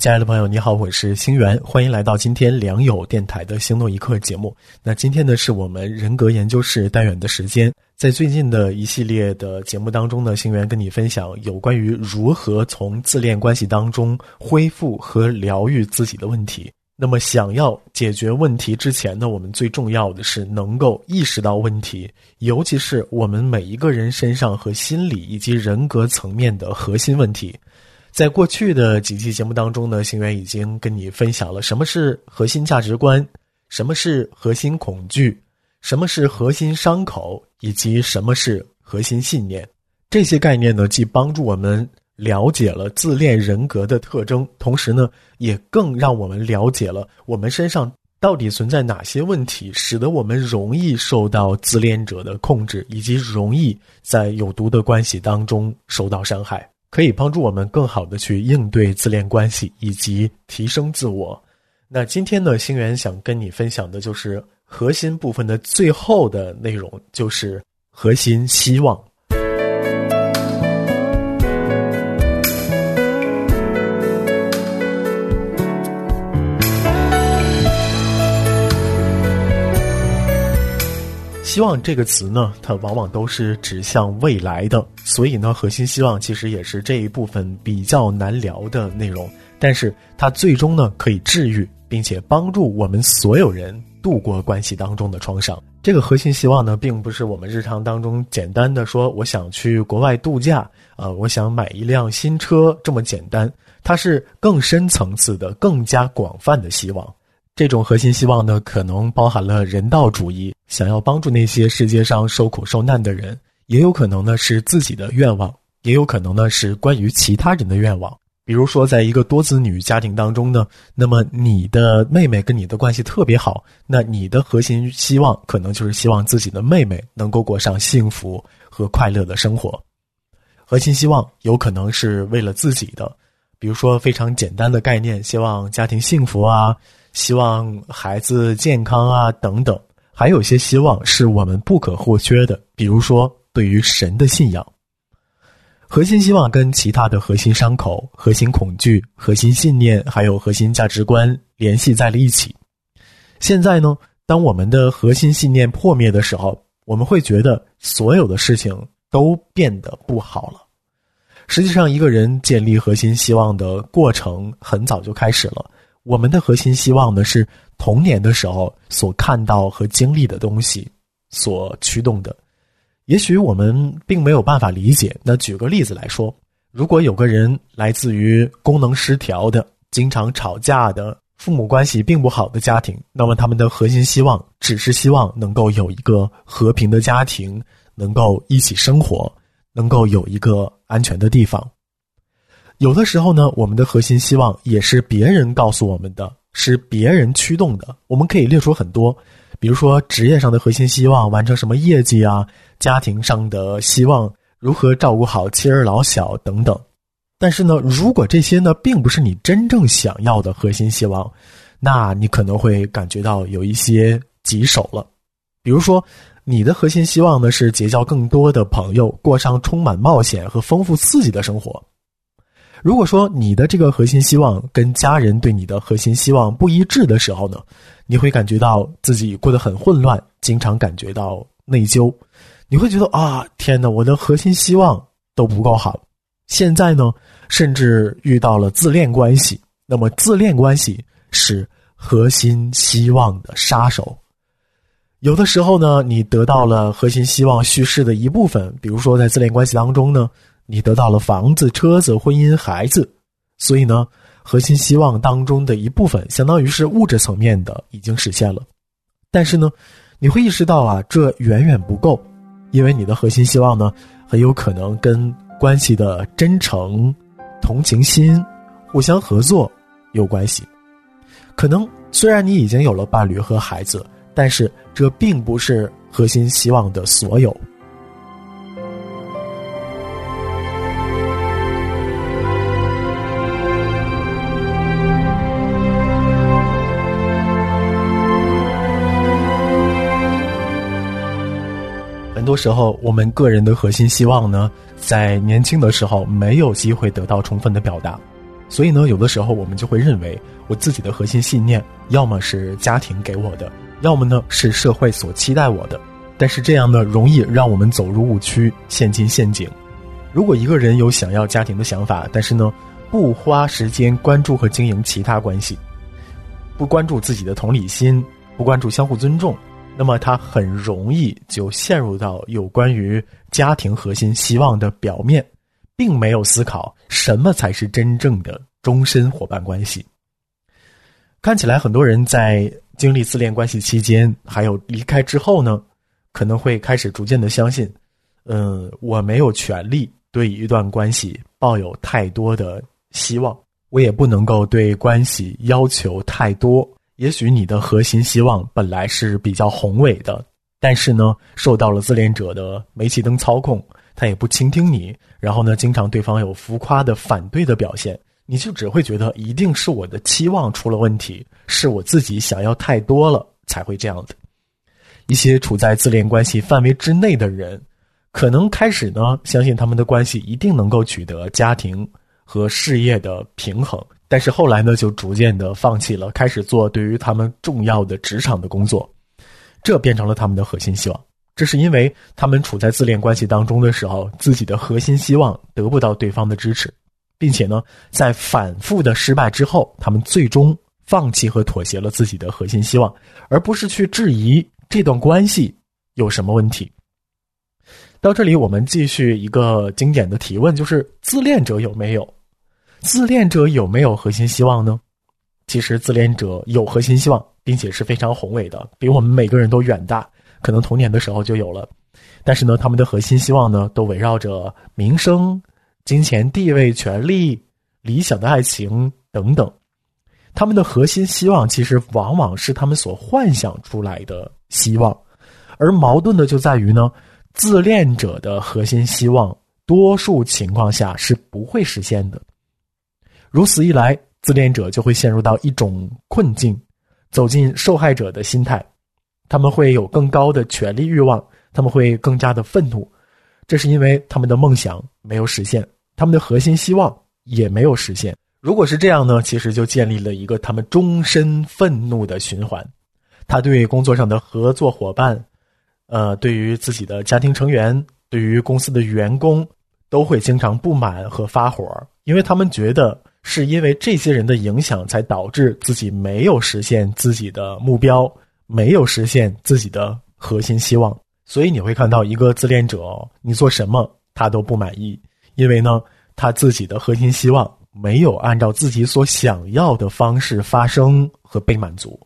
亲爱的朋友，你好，我是星源，欢迎来到今天良友电台的星动一刻节目。那今天呢，是我们人格研究室单元的时间。在最近的一系列的节目当中呢，星源跟你分享有关于如何从自恋关系当中恢复和疗愈自己的问题。那么，想要解决问题之前呢，我们最重要的是能够意识到问题，尤其是我们每一个人身上和心理以及人格层面的核心问题。在过去的几期节目当中呢，星源已经跟你分享了什么是核心价值观，什么是核心恐惧，什么是核心伤口，以及什么是核心信念。这些概念呢，既帮助我们了解了自恋人格的特征，同时呢，也更让我们了解了我们身上到底存在哪些问题，使得我们容易受到自恋者的控制，以及容易在有毒的关系当中受到伤害。可以帮助我们更好的去应对自恋关系以及提升自我。那今天呢，星源想跟你分享的就是核心部分的最后的内容，就是核心希望。希望这个词呢，它往往都是指向未来的，所以呢，核心希望其实也是这一部分比较难聊的内容。但是它最终呢，可以治愈并且帮助我们所有人度过关系当中的创伤。这个核心希望呢，并不是我们日常当中简单的说我想去国外度假啊，我想买一辆新车这么简单，它是更深层次的、更加广泛的希望。这种核心希望呢，可能包含了人道主义，想要帮助那些世界上受苦受难的人；也有可能呢是自己的愿望，也有可能呢是关于其他人的愿望。比如说，在一个多子女家庭当中呢，那么你的妹妹跟你的关系特别好，那你的核心希望可能就是希望自己的妹妹能够过上幸福和快乐的生活。核心希望有可能是为了自己的，比如说非常简单的概念，希望家庭幸福啊。希望孩子健康啊，等等，还有些希望是我们不可或缺的，比如说对于神的信仰。核心希望跟其他的核心伤口、核心恐惧、核心信念，还有核心价值观联系在了一起。现在呢，当我们的核心信念破灭的时候，我们会觉得所有的事情都变得不好了。实际上，一个人建立核心希望的过程很早就开始了。我们的核心希望呢，是童年的时候所看到和经历的东西所驱动的。也许我们并没有办法理解。那举个例子来说，如果有个人来自于功能失调的、经常吵架的、父母关系并不好的家庭，那么他们的核心希望只是希望能够有一个和平的家庭，能够一起生活，能够有一个安全的地方。有的时候呢，我们的核心希望也是别人告诉我们的，是别人驱动的。我们可以列出很多，比如说职业上的核心希望，完成什么业绩啊；家庭上的希望，如何照顾好妻儿老小等等。但是呢，如果这些呢，并不是你真正想要的核心希望，那你可能会感觉到有一些棘手了。比如说，你的核心希望呢，是结交更多的朋友，过上充满冒险和丰富刺激的生活。如果说你的这个核心希望跟家人对你的核心希望不一致的时候呢，你会感觉到自己过得很混乱，经常感觉到内疚，你会觉得啊，天哪，我的核心希望都不够好。现在呢，甚至遇到了自恋关系，那么自恋关系是核心希望的杀手。有的时候呢，你得到了核心希望叙事的一部分，比如说在自恋关系当中呢。你得到了房子、车子、婚姻、孩子，所以呢，核心希望当中的一部分，相当于是物质层面的已经实现了。但是呢，你会意识到啊，这远远不够，因为你的核心希望呢，很有可能跟关系的真诚、同情心、互相合作有关系。可能虽然你已经有了伴侣和孩子。但是这并不是核心希望的所有。很多时候，我们个人的核心希望呢，在年轻的时候没有机会得到充分的表达，所以呢，有的时候我们就会认为，我自己的核心信念，要么是家庭给我的，要么呢是社会所期待我的。但是这样呢，容易让我们走入误区，陷进陷阱。如果一个人有想要家庭的想法，但是呢，不花时间关注和经营其他关系，不关注自己的同理心，不关注相互尊重。那么他很容易就陷入到有关于家庭核心希望的表面，并没有思考什么才是真正的终身伙伴关系。看起来很多人在经历自恋关系期间，还有离开之后呢，可能会开始逐渐的相信，嗯，我没有权利对一段关系抱有太多的希望，我也不能够对关系要求太多。也许你的核心希望本来是比较宏伟的，但是呢，受到了自恋者的煤气灯操控，他也不倾听你，然后呢，经常对方有浮夸的反对的表现，你就只会觉得一定是我的期望出了问题，是我自己想要太多了才会这样的。一些处在自恋关系范围之内的人，可能开始呢，相信他们的关系一定能够取得家庭和事业的平衡。但是后来呢，就逐渐的放弃了，开始做对于他们重要的职场的工作，这变成了他们的核心希望。这是因为他们处在自恋关系当中的时候，自己的核心希望得不到对方的支持，并且呢，在反复的失败之后，他们最终放弃和妥协了自己的核心希望，而不是去质疑这段关系有什么问题。到这里，我们继续一个经典的提问，就是自恋者有没有？自恋者有没有核心希望呢？其实自恋者有核心希望，并且是非常宏伟的，比我们每个人都远大，可能童年的时候就有了。但是呢，他们的核心希望呢，都围绕着名声、金钱、地位、权利、理想的爱情等等。他们的核心希望其实往往是他们所幻想出来的希望，而矛盾的就在于呢，自恋者的核心希望多数情况下是不会实现的。如此一来，自恋者就会陷入到一种困境，走进受害者的心态。他们会有更高的权利欲望，他们会更加的愤怒，这是因为他们的梦想没有实现，他们的核心希望也没有实现。如果是这样呢，其实就建立了一个他们终身愤怒的循环。他对工作上的合作伙伴，呃，对于自己的家庭成员，对于公司的员工，都会经常不满和发火，因为他们觉得。是因为这些人的影响，才导致自己没有实现自己的目标，没有实现自己的核心希望。所以你会看到一个自恋者，你做什么他都不满意，因为呢，他自己的核心希望没有按照自己所想要的方式发生和被满足。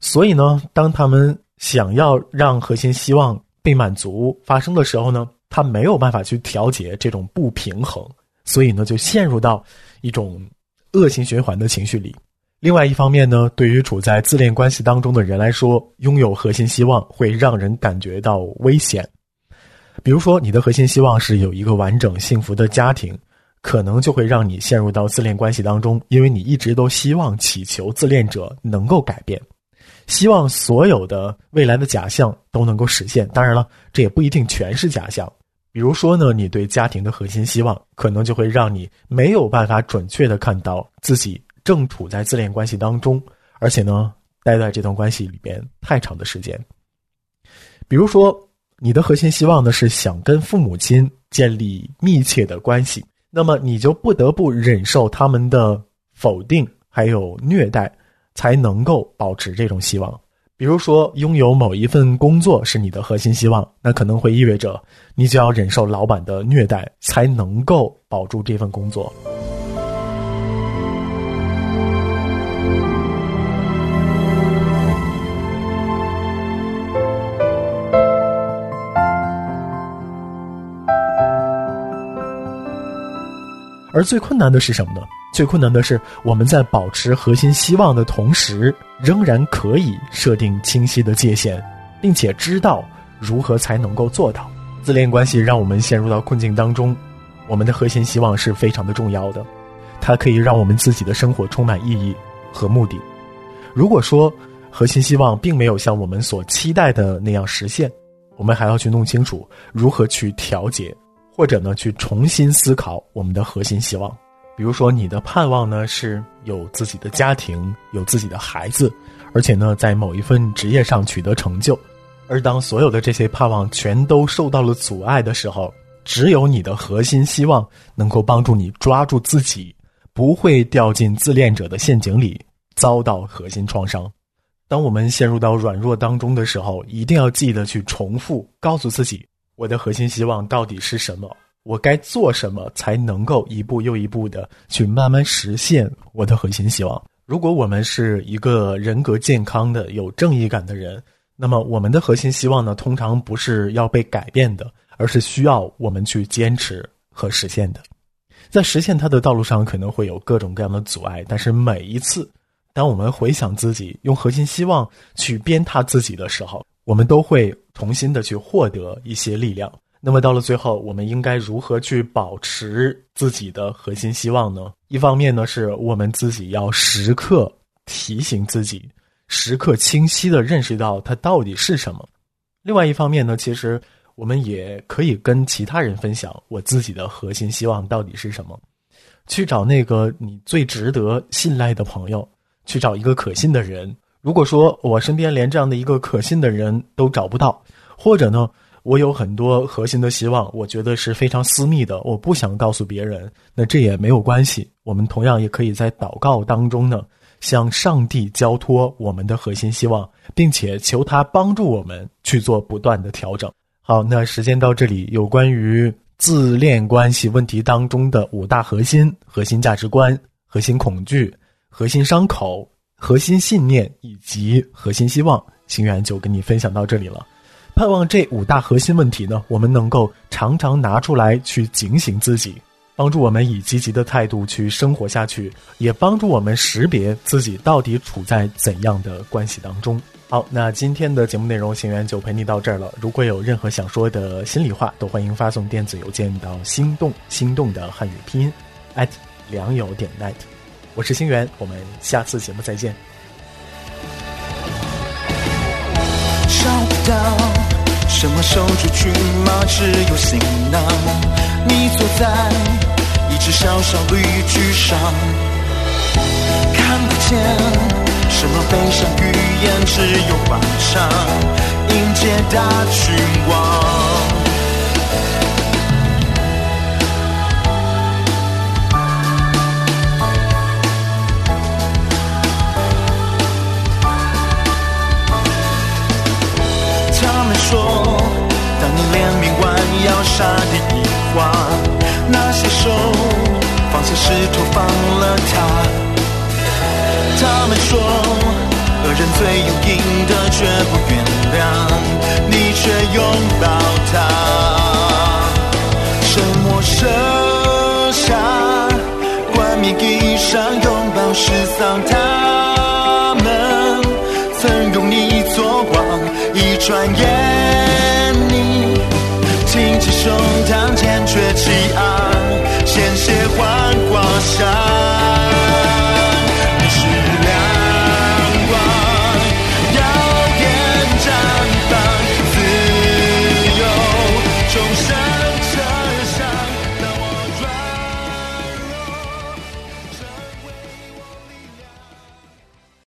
所以呢，当他们想要让核心希望被满足发生的时候呢，他没有办法去调节这种不平衡。所以呢，就陷入到一种恶性循环的情绪里。另外一方面呢，对于处在自恋关系当中的人来说，拥有核心希望会让人感觉到危险。比如说，你的核心希望是有一个完整幸福的家庭，可能就会让你陷入到自恋关系当中，因为你一直都希望祈求自恋者能够改变，希望所有的未来的假象都能够实现。当然了，这也不一定全是假象。比如说呢，你对家庭的核心希望，可能就会让你没有办法准确的看到自己正处在自恋关系当中，而且呢，待在这段关系里边太长的时间。比如说，你的核心希望呢是想跟父母亲建立密切的关系，那么你就不得不忍受他们的否定还有虐待，才能够保持这种希望。比如说，拥有某一份工作是你的核心希望，那可能会意味着你就要忍受老板的虐待，才能够保住这份工作。而最困难的是什么呢？最困难的是，我们在保持核心希望的同时，仍然可以设定清晰的界限，并且知道如何才能够做到。自恋关系让我们陷入到困境当中，我们的核心希望是非常的重要的，它可以让我们自己的生活充满意义和目的。如果说核心希望并没有像我们所期待的那样实现，我们还要去弄清楚如何去调节，或者呢去重新思考我们的核心希望。比如说，你的盼望呢是有自己的家庭，有自己的孩子，而且呢在某一份职业上取得成就。而当所有的这些盼望全都受到了阻碍的时候，只有你的核心希望能够帮助你抓住自己，不会掉进自恋者的陷阱里，遭到核心创伤。当我们陷入到软弱当中的时候，一定要记得去重复告诉自己：我的核心希望到底是什么？我该做什么才能够一步又一步的去慢慢实现我的核心希望？如果我们是一个人格健康的、有正义感的人，那么我们的核心希望呢，通常不是要被改变的，而是需要我们去坚持和实现的。在实现它的道路上，可能会有各种各样的阻碍，但是每一次，当我们回想自己用核心希望去鞭挞自己的时候，我们都会重新的去获得一些力量。那么到了最后，我们应该如何去保持自己的核心希望呢？一方面呢，是我们自己要时刻提醒自己，时刻清晰的认识到它到底是什么；另外一方面呢，其实我们也可以跟其他人分享我自己的核心希望到底是什么，去找那个你最值得信赖的朋友，去找一个可信的人。如果说我身边连这样的一个可信的人都找不到，或者呢？我有很多核心的希望，我觉得是非常私密的，我不想告诉别人。那这也没有关系，我们同样也可以在祷告当中呢，向上帝交托我们的核心希望，并且求他帮助我们去做不断的调整。好，那时间到这里，有关于自恋关系问题当中的五大核心、核心价值观、核心恐惧、核心伤口、核心信念以及核心希望，行源就跟你分享到这里了。盼望这五大核心问题呢，我们能够常常拿出来去警醒自己，帮助我们以积极的态度去生活下去，也帮助我们识别自己到底处在怎样的关系当中。好，那今天的节目内容，行员就陪你到这儿了。如果有任何想说的心里话，都欢迎发送电子邮件到心动心动的汉语拼音 at 良友点 net。我是星源，我们下次节目再见。找不到什么守住骏马，只有行囊。你坐在一只小小绿巨上，看不见什么悲伤语言，只有欢唱，迎接大君王。说，当你连命弯腰杀敌一花，那些手放下石头放了他。他们说，恶人最有应得绝不原谅，你却拥抱他。沉默射下冠冕衣裳，拥抱失丧他们曾用你做光。一转眼，胸膛坚决起航